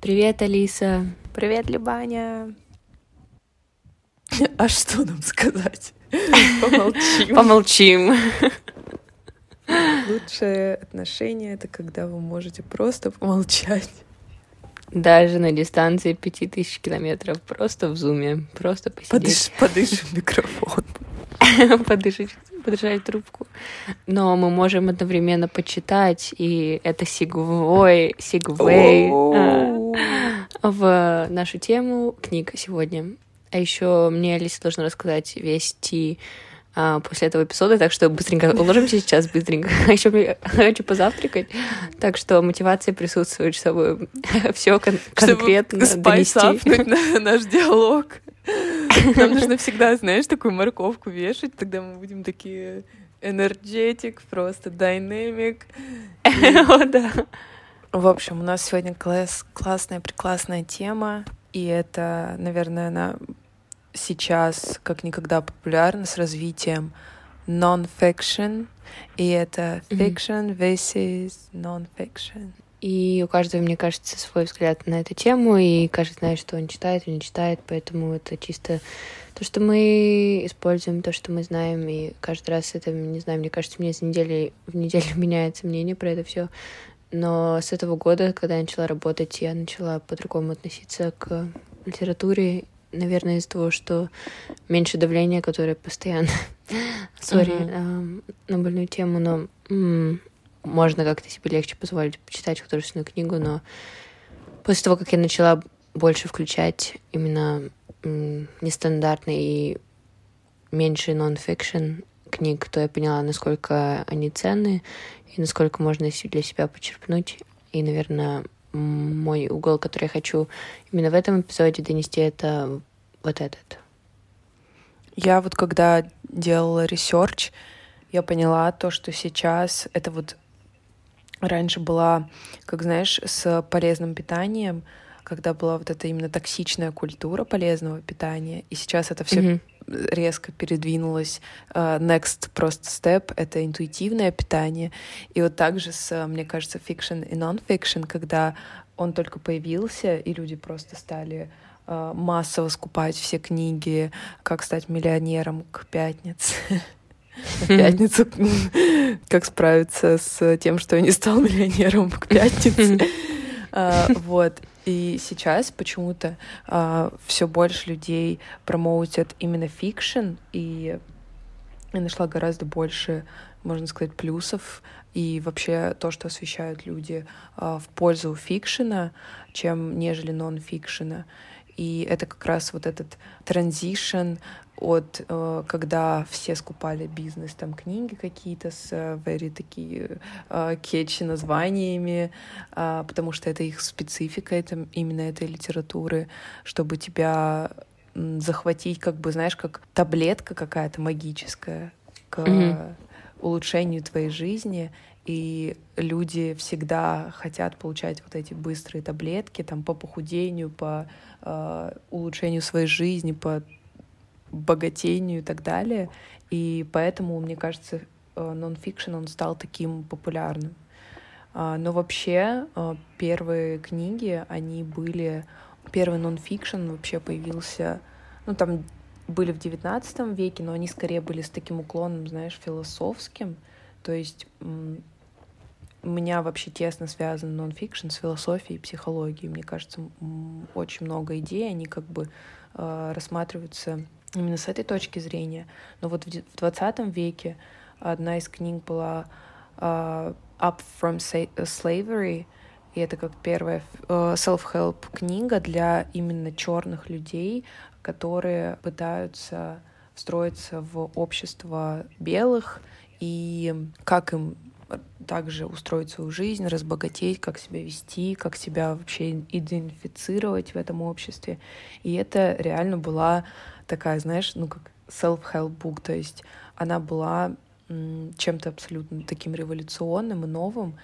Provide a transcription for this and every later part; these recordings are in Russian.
Привет, Алиса. Привет, Любаня. А что нам сказать? Помолчим. Помолчим. Лучшее отношение — это когда вы можете просто помолчать. Даже на дистанции пяти тысяч километров. Просто в зуме. Просто посидеть. В микрофон. Подышать, подышать трубку. Но мы можем одновременно почитать, и это сигвой, сигвей а, в нашу тему книг сегодня. А еще мне Алиса должна рассказать весь ти а, после этого эпизода, так что быстренько уложимся сейчас, быстренько. А еще хочу позавтракать, так что мотивация присутствует, чтобы все кон- конкретно чтобы донести. на наш диалог. Нам нужно всегда, знаешь, такую морковку вешать, тогда мы будем такие энергетик, просто динамик. О, да. В общем, у нас сегодня класс, классная, прекрасная тема, и это, наверное, она сейчас как никогда популярна с развитием non-fiction, и это fiction versus non-fiction. И у каждого, мне кажется, свой взгляд на эту тему, и каждый знает, что он читает или не читает, поэтому это чисто то, что мы используем, то, что мы знаем, и каждый раз это, не знаю, мне кажется, мне с недели в неделю меняется мнение про это все. Но с этого года, когда я начала работать, я начала по-другому относиться к литературе, наверное, из-за того, что меньше давления, которое постоянно... Sorry, эм, на больную тему, но м, можно как-то себе легче позволить почитать художественную книгу, но после того, как я начала больше включать именно м, нестандартный и меньше нон-фикшн книг, то я поняла, насколько они ценны и насколько можно для себя почерпнуть. И, наверное, мой угол, который я хочу именно в этом эпизоде донести, это вот этот. Я вот когда делала research, я поняла то, что сейчас это вот раньше была, как знаешь, с полезным питанием, когда была вот эта именно токсичная культура полезного питания, и сейчас это все Мгм. резко передвинулось. э, Next просто step — это интуитивное питание. И вот также с, мне кажется, fiction и non-fiction, когда он только появился, и люди просто стали э, массово скупать все книги «Как стать миллионером» к пятнице. В пятницу «Как справиться с тем, что я не стал миллионером» к пятнице. А, Вот. И сейчас почему-то все больше людей промоутят именно fiction, и я нашла гораздо больше, можно сказать, плюсов и вообще то, что освещают люди а, в пользу фикшена, чем нежели нон-фикшена. И это как раз вот этот transition от э, когда все скупали бизнес, там книги какие-то с э, very такие э, catchy названиями, а, потому что это их специфика, это именно этой литературы, чтобы тебя захватить, как бы, знаешь, как таблетка какая-то магическая к Мгм. улучшению твоей жизни, и люди всегда хотят получать вот эти быстрые таблетки там по похудению, по э, улучшению своей жизни, по богатению и так далее. И поэтому, мне кажется, э, нон-фикшн, он стал таким популярным. А, Но вообще э, первые книги, они были... Первый нон-фикшн вообще появился... Ну, там были в XIX веке, но они скорее были с таким уклоном, знаешь, философским. То есть у меня вообще тесно связан нон-фикшн с философией и психологией. Мне кажется, очень много идей, они как бы э, рассматриваются именно с этой точки зрения. Но вот в де- в 20 веке одна из книг была э, Up from Slavery, и это как первая э, self-help книга для именно черных людей, которые пытаются встроиться в общество белых и как им также устроить свою жизнь, разбогатеть, как себя вести, как себя вообще идентифицировать в этом обществе. И это реально была такая, знаешь, ну как self-help book, то есть она была чем-то абсолютно таким революционным и новым.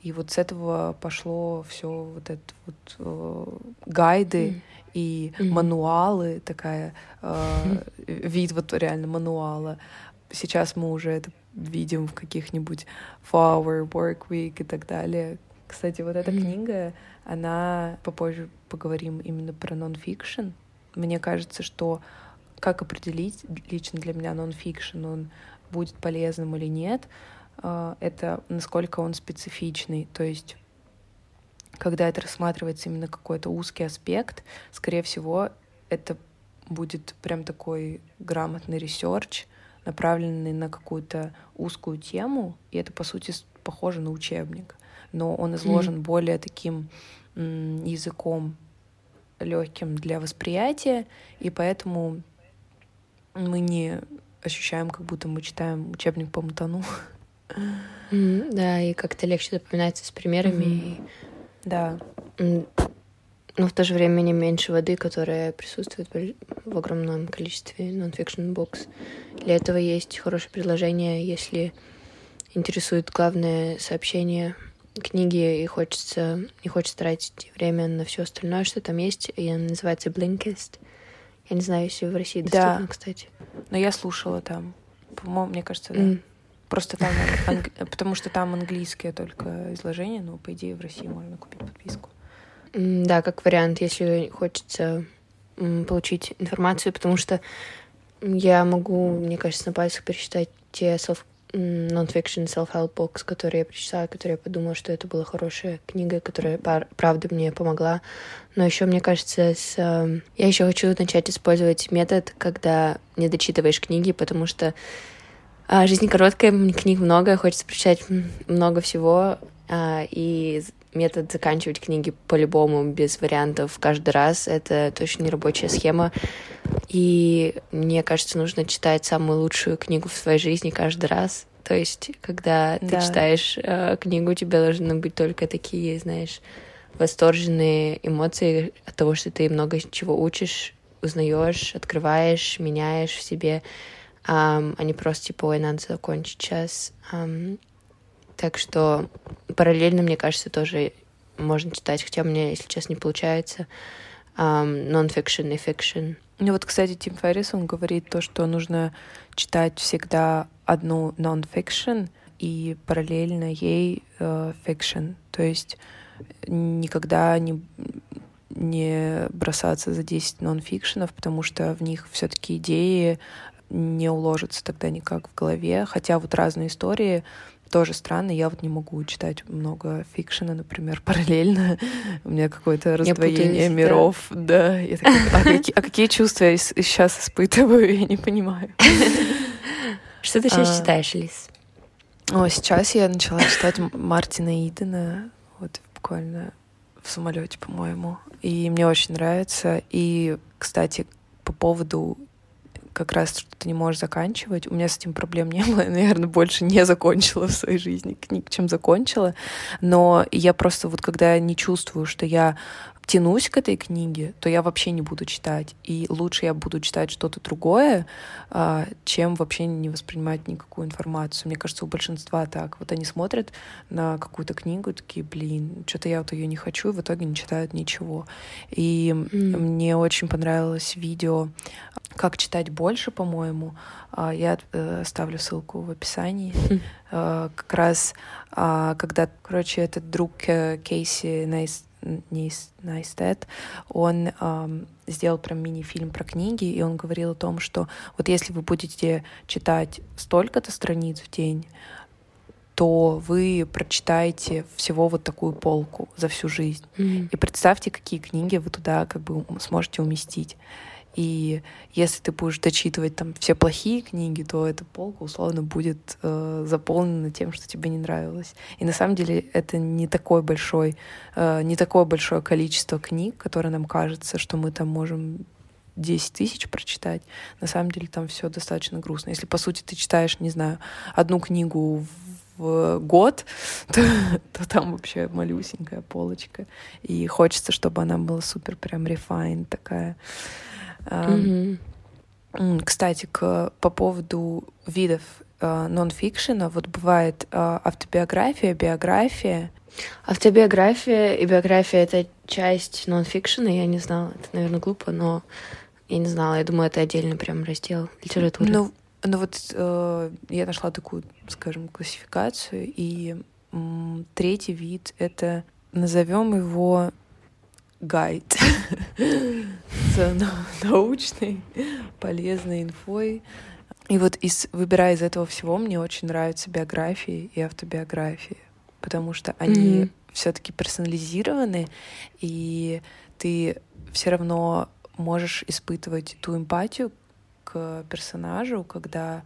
И вот с этого пошло все вот это вот э, гайды и Мгм. мануалы, такая э, вид вот реально мануала. Сейчас мы уже это видим в каких-нибудь Four Hour Work Week и так далее, Кстати, вот эта mm-hmm. книга, она попозже поговорим именно про нон-фикшн. Мне кажется, что как определить лично для меня нон-фикшн, он будет полезным или нет, а, это насколько он специфичный. То есть когда это рассматривается именно какой-то узкий аспект, скорее всего, это будет прям такой грамотный research, направленный на какую-то узкую тему, и это, по сути, похоже на учебник. Но он изложен mm-hmm. более таким языком легким для восприятия, и поэтому мы не ощущаем, как будто мы читаем учебник по мутану. Mm, да, и как-то легче запоминается с примерами. Mm-hmm. И... Да. Но в то же время не меньше воды, которая присутствует в огромном количестве non-fiction books. Для этого есть хорошее предложение, если интересует главное сообщение книги и хочется, и хочется тратить время на все остальное, что там есть, и она называется Blinkist. Я не знаю, если в России доступно, да. кстати. Но я слушала там. По-моему, мне кажется, да. Mm. Просто там, анг... потому что там английское только изложение, но по идее в России можно купить подписку. Да, как вариант, если хочется получить информацию, потому что я могу, мне кажется, на пальцах пересчитать те self non-fiction self-help books, которые я прочитала, которые я подумала, что это была хорошая книга, которая правда мне помогла. Но еще мне кажется, с, э, я еще хочу начать использовать метод, когда не дочитываешь книги, потому что а, жизнь короткая, книг много, хочется прочитать много всего, а, и метод заканчивать книги по-любому, без вариантов каждый раз, это точно не рабочая схема. И мне кажется, нужно читать самую лучшую книгу в своей жизни каждый раз. То есть, когда да. ты читаешь э, книгу, у тебя должны быть только такие, знаешь, восторженные эмоции от того, что ты много чего учишь, узнаешь, открываешь, меняешь в себе, um, а не просто типа, ой, надо закончить час. Um, так что параллельно, мне кажется, тоже можно читать, хотя меня, если честно, не получается um, non-fiction и fiction. Ну вот, кстати, Тим Феррис, он говорит то, что нужно читать всегда одну non-fiction и параллельно ей э, fiction. То есть никогда не, не бросаться за 10 нон-фикшенов, потому что в них все таки идеи не уложатся тогда никак в голове. Хотя вот разные истории тоже странно. Я вот не могу читать много фикшена, например, параллельно. У меня какое-то раздвоение миров. Да, да. Я такая, а, какие, а какие чувства я сейчас испытываю, я не понимаю. Что ты сейчас а, читаешь, Лиз? О, сейчас я начала читать Мартина Идена. Вот буквально в самолете, по-моему. И мне очень нравится. И, кстати, по поводу как раз что ты не можешь заканчивать. У меня с этим проблем не было. Я, наверное, больше не закончила в своей жизни книг, чем закончила. Но я просто вот когда не чувствую, что я тянусь к этой книге, то я вообще не буду читать. И лучше я буду читать что-то другое, а, чем вообще не воспринимать никакую информацию. Мне кажется, у большинства так. Вот они смотрят на какую-то книгу такие, блин, что-то я вот ее не хочу, и в итоге не читают ничего. И mm. мне очень понравилось видео «Как читать больше», по-моему. А, я э, ставлю ссылку в описании. Mm. Как раз, когда, короче, этот друг э, Кейси Най... Нейстат, он эм, сделал прям мини-фильм про книги, и он говорил о том, что вот если вы будете читать столько-то страниц в день, то вы прочитаете всего вот такую полку за всю жизнь. Mm-hmm. И представьте, какие книги вы туда как бы сможете уместить. И если ты будешь дочитывать там все плохие книги, то эта полка условно будет э, заполнена тем, что тебе не нравилось. И на самом деле это не такой большой, э, не такое большое количество книг, которое нам кажется, что мы там можем 10 тысяч прочитать. На самом деле там все достаточно грустно. Если, по сути, ты читаешь, не знаю, одну книгу в год, то, то там вообще малюсенькая полочка. И хочется, чтобы она была супер прям refined такая. Mm-hmm. Кстати, к, по поводу видов э, нон-фикшена, вот бывает э, автобиография, биография. Автобиография и биография — это часть нон-фикшена, я не знала, это, наверное, глупо, но я не знала, я думаю, это отдельный прям раздел литературы. Ну, ну вот э, я нашла такую, скажем, классификацию, и третий вид — это, назовем его гайд с научной, полезной инфой. И вот из, выбирая из этого всего, мне очень нравятся биографии и автобиографии, потому что они mm-hmm. все-таки персонализированы, и ты все равно можешь испытывать ту эмпатию к персонажу, когда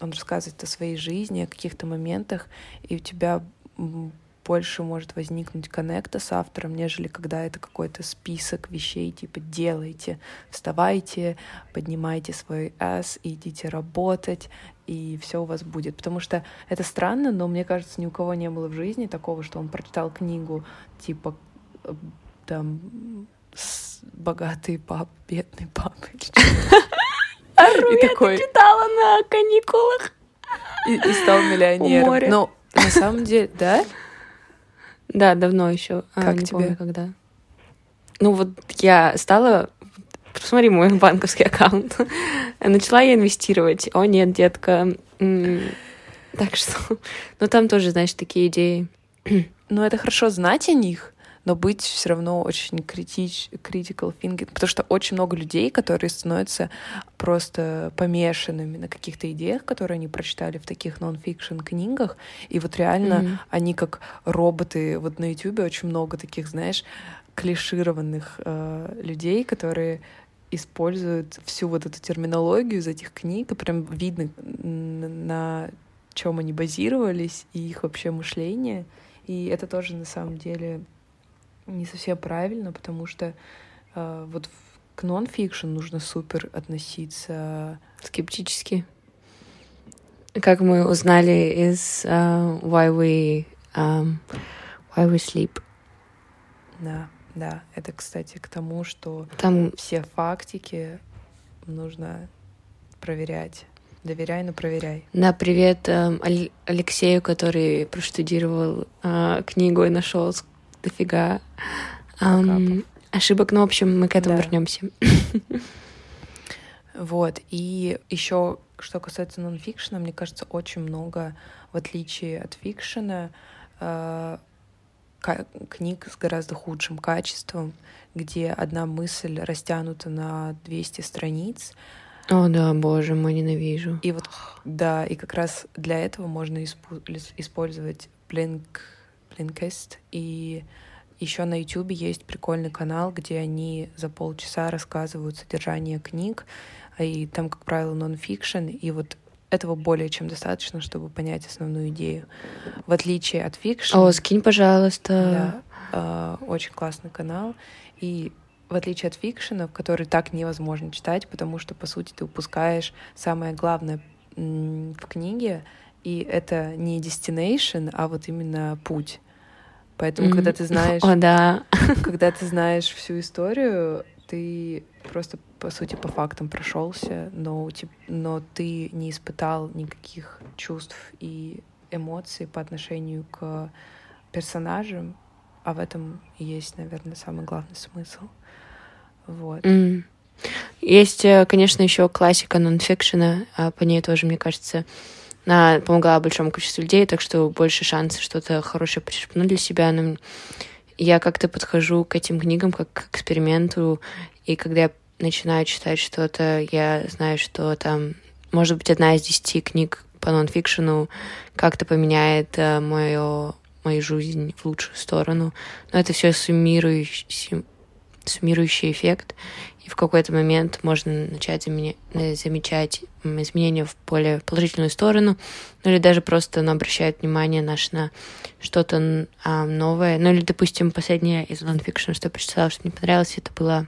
он рассказывает о своей жизни, о каких-то моментах, и у тебя больше может возникнуть коннекта с автором, нежели когда это какой-то список вещей, типа делайте, вставайте, поднимайте свой S, идите работать, и все у вас будет. Потому что это странно, но мне кажется, ни у кого не было в жизни такого, что он прочитал книгу, типа там богатый пап, бедный пап. И такой... читала на каникулах. И, стал миллионером. Но на самом деле, да? Да, давно еще. А, как не тебе? Помню, когда. Ну вот я стала посмотри мой банковский аккаунт. Начала я инвестировать. О, нет, детка. Так что... Ну, там тоже, знаешь, такие идеи. Ну, это хорошо знать о них, но быть все равно очень критич, critical thinking, потому что очень много людей, которые становятся просто помешанными на каких-то идеях, которые они прочитали в таких нон-фикшн книгах, и вот реально mm-hmm. они как роботы, вот на YouTube очень много таких, знаешь, клишированных э, людей, которые используют всю вот эту терминологию из этих книг, и прям видно на чем они базировались и их вообще мышление. И это тоже на самом деле не совсем правильно, потому что э, вот к нон-фикшн нужно супер относиться скептически. Как мы узнали из uh, Why We um, Why We Sleep. Да, да. Это, кстати, к тому, что Там... все фактики нужно проверять. Доверяй, но проверяй. Да, привет э, Алексею, который проштудировал э, книгу и нашел дофига эм, ошибок. Ну, в общем, мы к этому да. вернемся. Вот. И еще, что касается нонфикшена, мне кажется, очень много, в отличие от фикшена, э, книг с гораздо худшим качеством, где одна мысль растянута на 200 страниц. О, да, боже мой, ненавижу. И вот, да, и как раз для этого можно использовать Blink Blinkist. И еще на YouTube есть прикольный канал, где они за полчаса рассказывают содержание книг, и там, как правило, нон-фикшн, и вот этого более чем достаточно, чтобы понять основную идею. В отличие от fiction... О, скинь, пожалуйста. Да, э, очень классный канал. И в отличие от фикшена, который так невозможно читать, потому что, по сути, ты упускаешь самое главное в книге, и это не destination, а вот именно путь. Поэтому, mm-hmm. когда ты знаешь... О, да. Когда ты знаешь всю историю, ты просто, по сути, по фактам прошелся, но, но ты не испытал никаких чувств и эмоций по отношению к персонажам, а в этом и есть, наверное, самый главный смысл. Вот. Mm. Есть, э, конечно, еще классика нонфикшена, а по ней тоже, мне кажется, она помогала большому количеству людей, так что больше шансов что-то хорошее почерпнуть для себя. Но я как-то подхожу к этим книгам как к эксперименту, и когда я начинаю читать что-то, я знаю, что там, может быть, одна из десяти книг по нонфикшену как-то поменяет э, мою, мою жизнь в лучшую сторону. Но это все суммирующий, суммирующий эффект и в какой-то момент можно начать замечать изменения в более положительную сторону, ну или даже просто ну, обращать внимание наш на что-то а, новое. Ну или, допустим, последнее из нонфикшн, что я прочитала, что мне понравилось, это было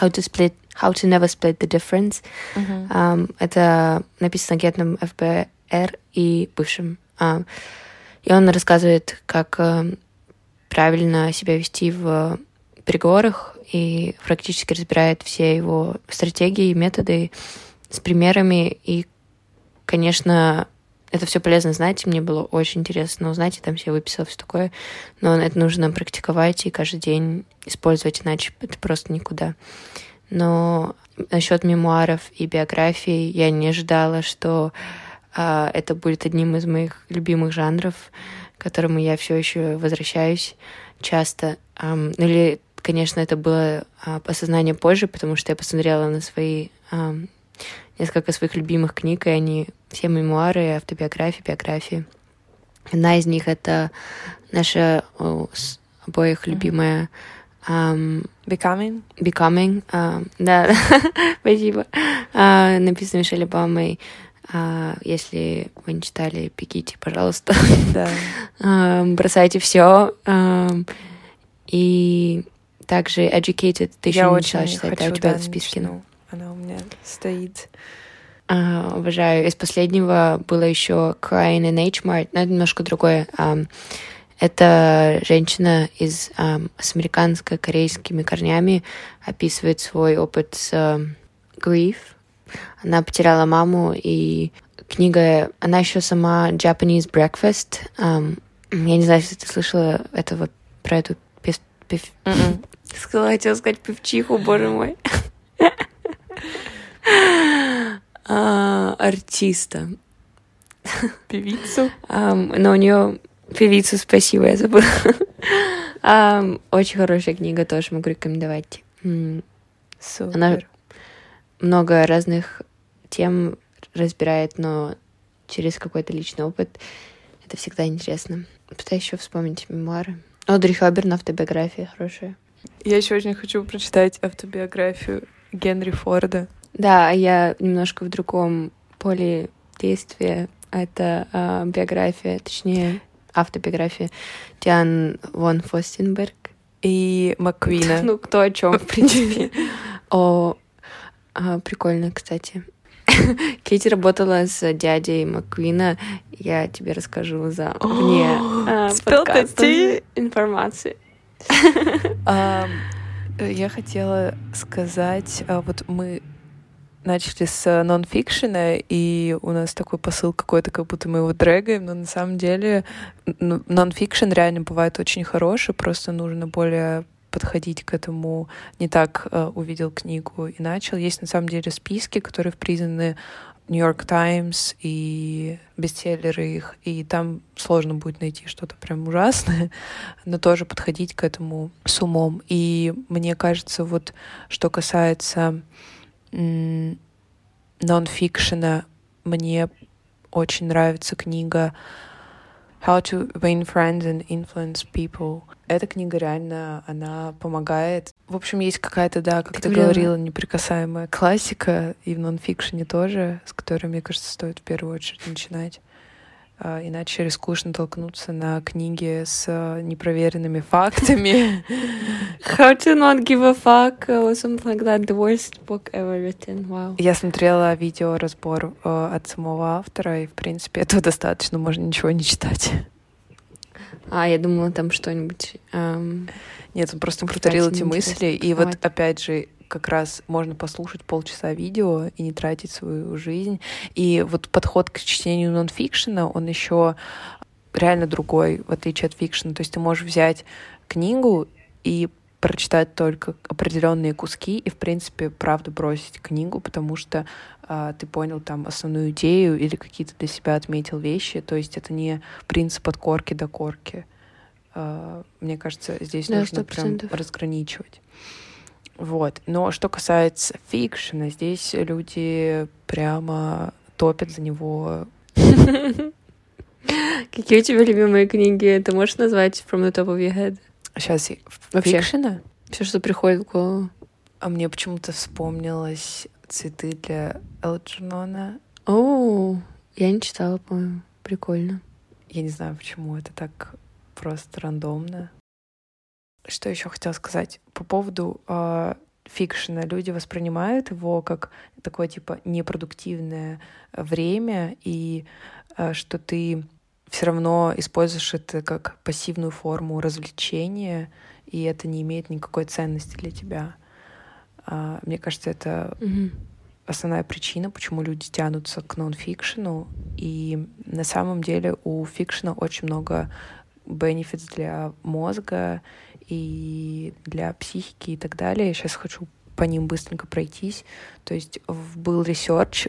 How to split, How to never split the difference. Uh-huh. Um, это написано агентом ФБР и бывшим. Um, и он рассказывает, как um, правильно себя вести в переговорах и практически разбирает все его стратегии, методы с примерами. И, конечно, это все полезно знать, мне было очень интересно узнать, и там все выписал все такое. Но это нужно практиковать и каждый день использовать, иначе это просто никуда. Но насчет мемуаров и биографий я не ожидала, что а, это будет одним из моих любимых жанров. к которому я все еще возвращаюсь часто. Um, или, конечно, это было uh, осознание позже, потому что я посмотрела на свои um, несколько своих любимых книг, и они все мемуары, автобиографии, биографии. Одна из них — это наша о, обоих любимая um, Becoming? Becoming, uh, да, спасибо. Uh, написано Мишель Обамой. Uh, если вы не читали, бегите, пожалуйста. Да. uh, бросайте все. Uh, и также Educated. Ты Я еще не начала читать, хочу, да, у тебя да, в списке. начну. Она у меня стоит. Uh, обожаю. Из последнего было еще Crying in H-Mart, но это немножко другое. Um, это женщина из um, с американско-корейскими корнями описывает свой опыт с um, grief. Она потеряла маму, и книга... Она еще сама Japanese Breakfast. Um, я не знаю, если ты слышала этого про эту пев... пев... М-м. Хотела сказать певчиху, боже мой. А, артиста. Певицу. Но у нее певицу, спасибо, я забыла. Очень хорошая книга, тоже могу рекомендовать. Супер. Она много разных тем разбирает, но через какой-то личный опыт. Это всегда интересно. Пытаюсь еще вспомнить мемуары. Одри Хёберн, автобиография хорошая. Я еще очень хочу прочитать автобиографию Генри Форда. Да, я немножко в другом поле действия. Это а, биография, точнее, автобиография Диан Вон Фостенберг. И Маквина. Ну, кто о чем, в принципе. О, а, прикольно, кстати. Кейти работала с дядей Маквина. Я тебе расскажу за а, the подкаста информации. Э, Я хотела сказать, а, вот мы начали с нонфикшена, и у нас такой посыл какой-то, как будто мы его дрэгаем, но на самом деле н- нонфикшн реально бывает очень хороший, просто нужно более подходить к этому не так э, увидел книгу и начал. Есть на самом деле списки, которые признаны Нью-Йорк Таймс и бестселлеры их, и там сложно будет найти что-то прям ужасное, но тоже подходить к этому с умом. И мне кажется, вот что касается нонфикшена, мне очень нравится книга How to Win Friends and Influence People. Эта книга реально, она помогает. В общем, есть какая-то, да, как Ты ты говорила- неприкасаемая классика, и в нонфикшене тоже, с которой, мне кажется, стоит в первую очередь начинать. А, Иначе рискуешь натолкнуться на книги с а, непроверенными фактами. How to not give a fuck or something like that. The worst book ever written. Wow. Я смотрела видеоразбор э, от самого автора, и, в принципе, этого достаточно, можно ничего не читать. А, я думала, там что-нибудь... эм, Нет, он просто повторил эти мысли, и вот опять же как раз можно послушать полчаса видео и не тратить свою жизнь. И вот подход к чтению нонфикшена, он еще реально другой, в отличие от фикшена. То есть ты можешь взять книгу и прочитать только определенные куски и, в принципе, правда бросить книгу, потому что а, ты понял там основную идею или какие-то для себя отметил вещи. То есть это не принцип от корки до корки. А, мне кажется, здесь Да, нужно прям 100%. разграничивать. Вот. Но что касается фикшена, здесь люди прямо топят за него. Какие у тебя любимые книги? Ты можешь назвать from the top of your head? Сейчас Вообще. фикшена? Все, что приходит в голову. А мне почему-то вспомнилось цветы для Элджернона. О, я не читала, по-моему. Прикольно. Я не знаю, почему это так просто рандомно. Что еще хотела сказать по поводу э, фикшена? Люди воспринимают его как такое типа непродуктивное время и э, что ты все равно используешь это как пассивную форму развлечения, и это не имеет никакой ценности для тебя. А, мне кажется, это Мгм. основная причина, почему люди тянутся к нонфикшену. И на самом деле у фикшена очень много benefits для мозга и для психики и так далее. Я сейчас хочу по ним быстренько пройтись. То есть был research,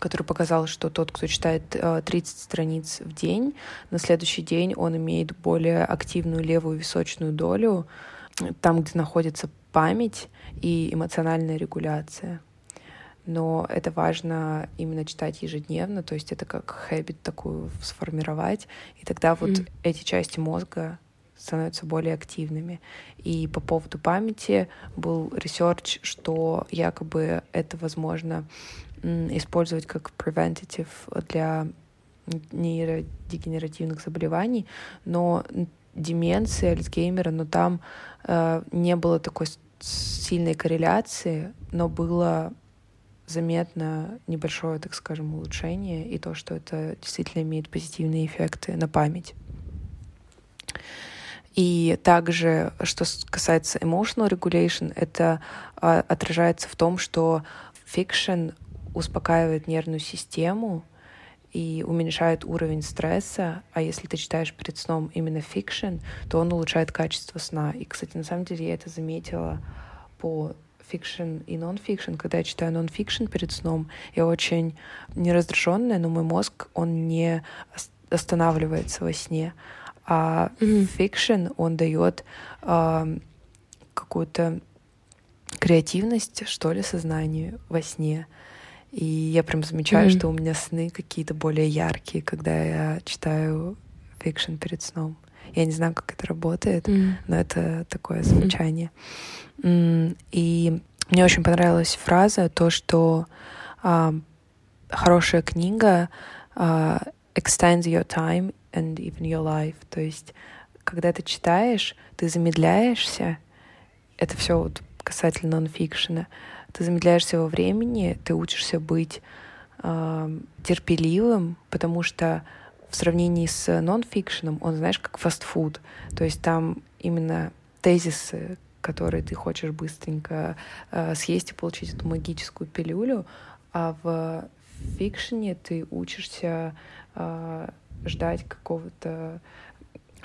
который показал, что тот, кто читает 30 страниц в день, на следующий день он имеет более активную левую височную долю, там, где находится память и эмоциональная регуляция но это важно именно читать ежедневно, то есть это как habit такую сформировать, и тогда вот mm. эти части мозга становятся более активными. И по поводу памяти был research, что якобы это возможно использовать как preventative для нейродегенеративных заболеваний, ну деменция, Альцгеймера, но там э, не было такой сильной корреляции, но было заметно небольшое, так скажем, улучшение и то, что это действительно имеет позитивные эффекты на память. И также, что касается emotional regulation, это а, отражается в том, что fiction успокаивает нервную систему и уменьшает уровень стресса, а если ты читаешь перед сном именно fiction, то он улучшает качество сна. И, кстати, на самом деле я это заметила по fiction и нон-фикшн. Когда я читаю нон-фикшн перед сном, я очень не раздраженная, но мой мозг, он не останавливается во сне. А fiction, mm-hmm. он дает э, какую-то креативность, что ли, сознанию во сне. И я прям замечаю, mm-hmm. что у меня сны какие-то более яркие, когда я читаю fiction перед сном. Я не знаю, как это работает, мм. но это такое замечание. Мм. И мне очень понравилась фраза, то, что а, хорошая книга а, extends your time and even your life. То есть, когда ты читаешь, ты замедляешься. Это все вот касательно нонфикшена. Ты замедляешься во времени, ты учишься быть э, терпеливым, потому что в сравнении с нон-фикшеном, он, знаешь, как фастфуд. То есть там именно тезисы, которые ты хочешь быстренько э, съесть и получить эту магическую пилюлю, а в фикшене ты учишься э, ждать какого-то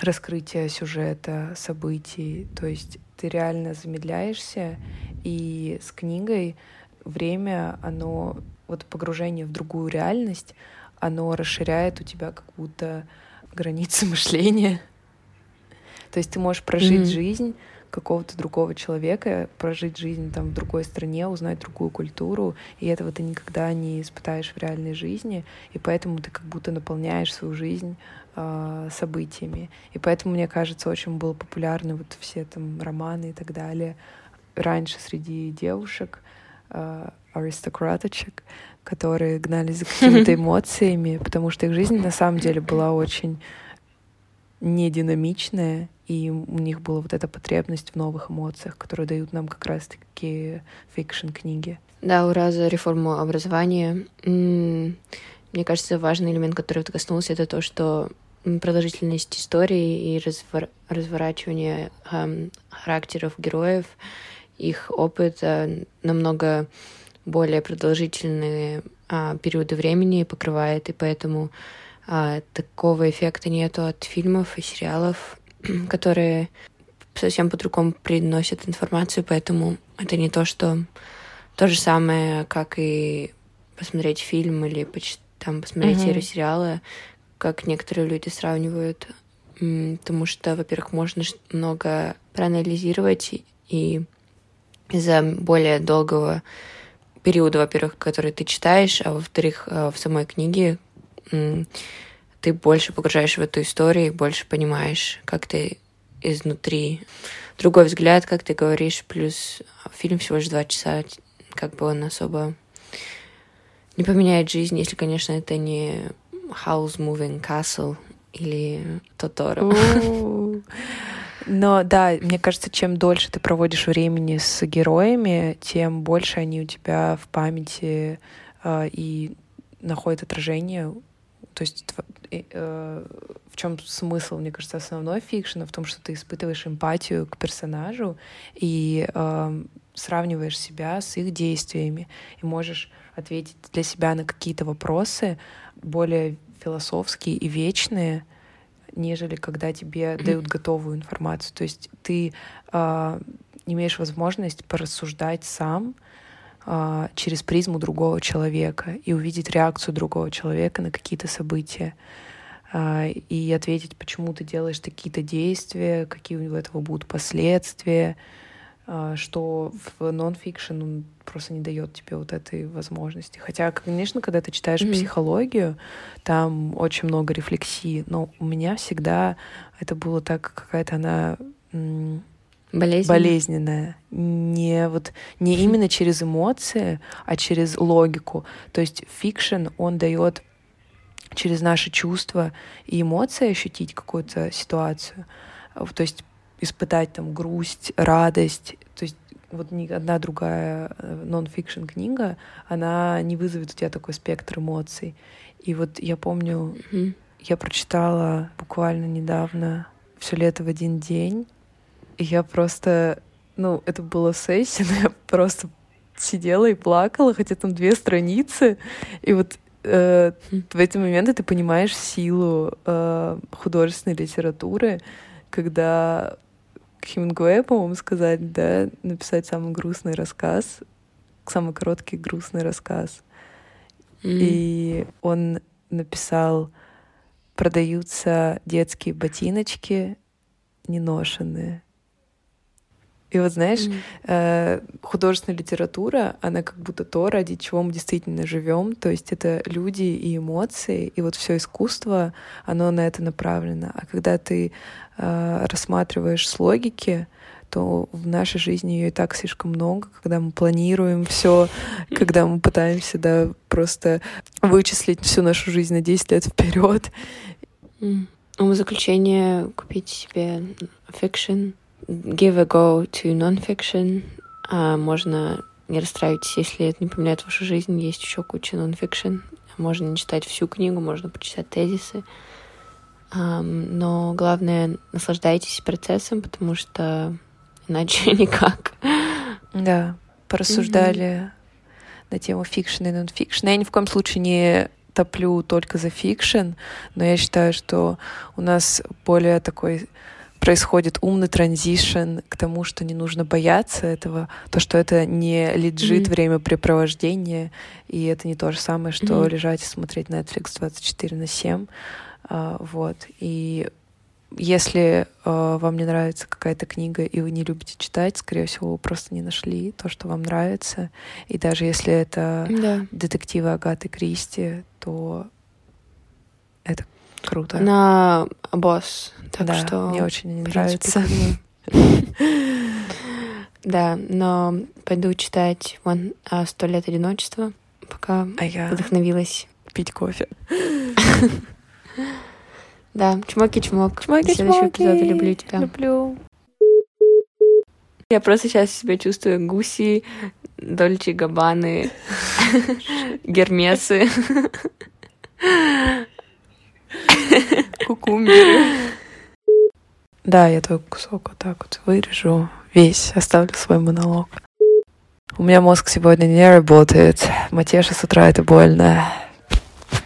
раскрытия сюжета, событий. То есть ты реально замедляешься, и с книгой время, оно, вот погружение в другую реальность, оно расширяет у тебя как будто границы мышления. То есть ты можешь прожить mm-hmm. жизнь какого-то другого человека, прожить жизнь там в другой стране, узнать другую культуру, и этого ты никогда не испытаешь в реальной жизни, и поэтому ты как будто наполняешь свою жизнь э, событиями. И поэтому, мне кажется, очень было популярны вот все там романы и так далее раньше среди девушек, э, аристократочек, которые гнались за какими-то эмоциями, потому что их жизнь на самом деле была очень нединамичная, и у них была вот эта потребность в новых эмоциях, которые дают нам как раз-таки фикшн-книги. Да, ура за реформу образования. Мне кажется, важный элемент, который ты коснулся, это то, что продолжительность истории и развор... разворачивание эм, характеров героев, их опыт э, намного более продолжительные а, периоды времени покрывает, и поэтому а, такого эффекта нету от фильмов и сериалов, которые совсем по-другому приносят информацию, поэтому это не то, что то же самое, как и посмотреть фильм или там посмотреть mm-hmm. серию сериала, как некоторые люди сравнивают, потому что, во-первых, можно много проанализировать и из-за более долгого периода, во-первых, который ты читаешь, а во-вторых, э, в самой книге ты больше погружаешь в эту историю, больше понимаешь, как ты изнутри. Другой взгляд, как ты говоришь, плюс фильм всего лишь два часа, как бы он особо не поменяет жизнь, если, конечно, это не House Moving Castle или Тоторо. Но да, мне кажется, чем дольше ты проводишь времени с героями, тем больше они у тебя в памяти э, и находят отражение. То есть э, в чем смысл, мне кажется, основной фикшена? В том, что ты испытываешь эмпатию к персонажу и э, сравниваешь себя с их действиями и можешь ответить для себя на какие-то вопросы более философские и вечные, нежели когда тебе дают готовую информацию. То есть ты э, имеешь возможность порассуждать сам, а, через призму другого человека и увидеть реакцию другого человека на какие-то события а, и ответить, почему ты делаешь такие-то действия, какие у этого будут последствия, а, что в нон-фикшн он просто не дает тебе вот этой возможности. Хотя, конечно, когда ты читаешь mm-hmm. психологию, там очень много рефлексии, но у меня всегда это было так, какая-то она Болезненная. болезненная. Не, вот, не именно через эмоции, а через логику. То есть fiction, он дает через наши чувства и эмоции ощутить какую-то ситуацию. То есть испытать там грусть, радость. То есть вот ни одна другая э, нон-фикшн книга, она не вызовет у тебя такой спектр эмоций. И вот я помню, mm-hmm. я прочитала буквально недавно все лето в один день я просто, ну, это было сессия, но я просто сидела и плакала, хотя там две страницы. И вот э, в эти моменты ты понимаешь силу э, художественной литературы, когда Хемингуэй, по-моему, сказать, да, написать самый грустный рассказ, самый короткий грустный рассказ. Mm. И он написал продаются детские ботиночки неношенные. И вот знаешь, mm. э, художественная литература, она как будто то, ради чего мы действительно живем. То есть это люди и эмоции, и вот все искусство, оно на это направлено. А когда ты э, рассматриваешь с логики, то в нашей жизни ее и так слишком много, когда мы планируем все, когда мы пытаемся, да, просто вычислить всю нашу жизнь на 10 лет вперед. Мм. В заключение купите себе fiction give a go to non-fiction. А можно не расстраивайтесь, если это не поменяет вашу жизнь. Есть еще куча non-fiction. Можно не читать всю книгу, можно почитать тезисы. Но главное, наслаждайтесь процессом, потому что иначе никак. Да, порассуждали mm-hmm. на тему fiction и нон-фикшн. Я ни в коем случае не топлю только за fiction, но я считаю, что у нас более такой происходит умный transition к тому, что не нужно бояться этого, то, что это не lazy м-хм. времяпрепровождение, и это не то же самое, что mm-hmm. лежать и смотреть Netflix 24 на 7. А, вот. И если э, вам не нравится какая-то книга, и вы не любите читать, скорее всего, вы просто не нашли то, что вам нравится. И даже если это да. детективы Агаты Кристи, то это Круто. На босс. Так да, что... мне очень не нравится. Да, но пойду читать вон «Сто лет одиночества», пока а я вдохновилась. Пить кофе. Да, чмоки-чмок. Чмоки-чмоки. эпизода люблю тебя. Люблю. Я просто сейчас себя чувствую гуси, Дольче Габаны, Гермесы. Кукумберы. Да, я твой кусок вот так вот вырежу весь, оставлю свой монолог. У меня мозг сегодня не работает. Матеша с утра это больно.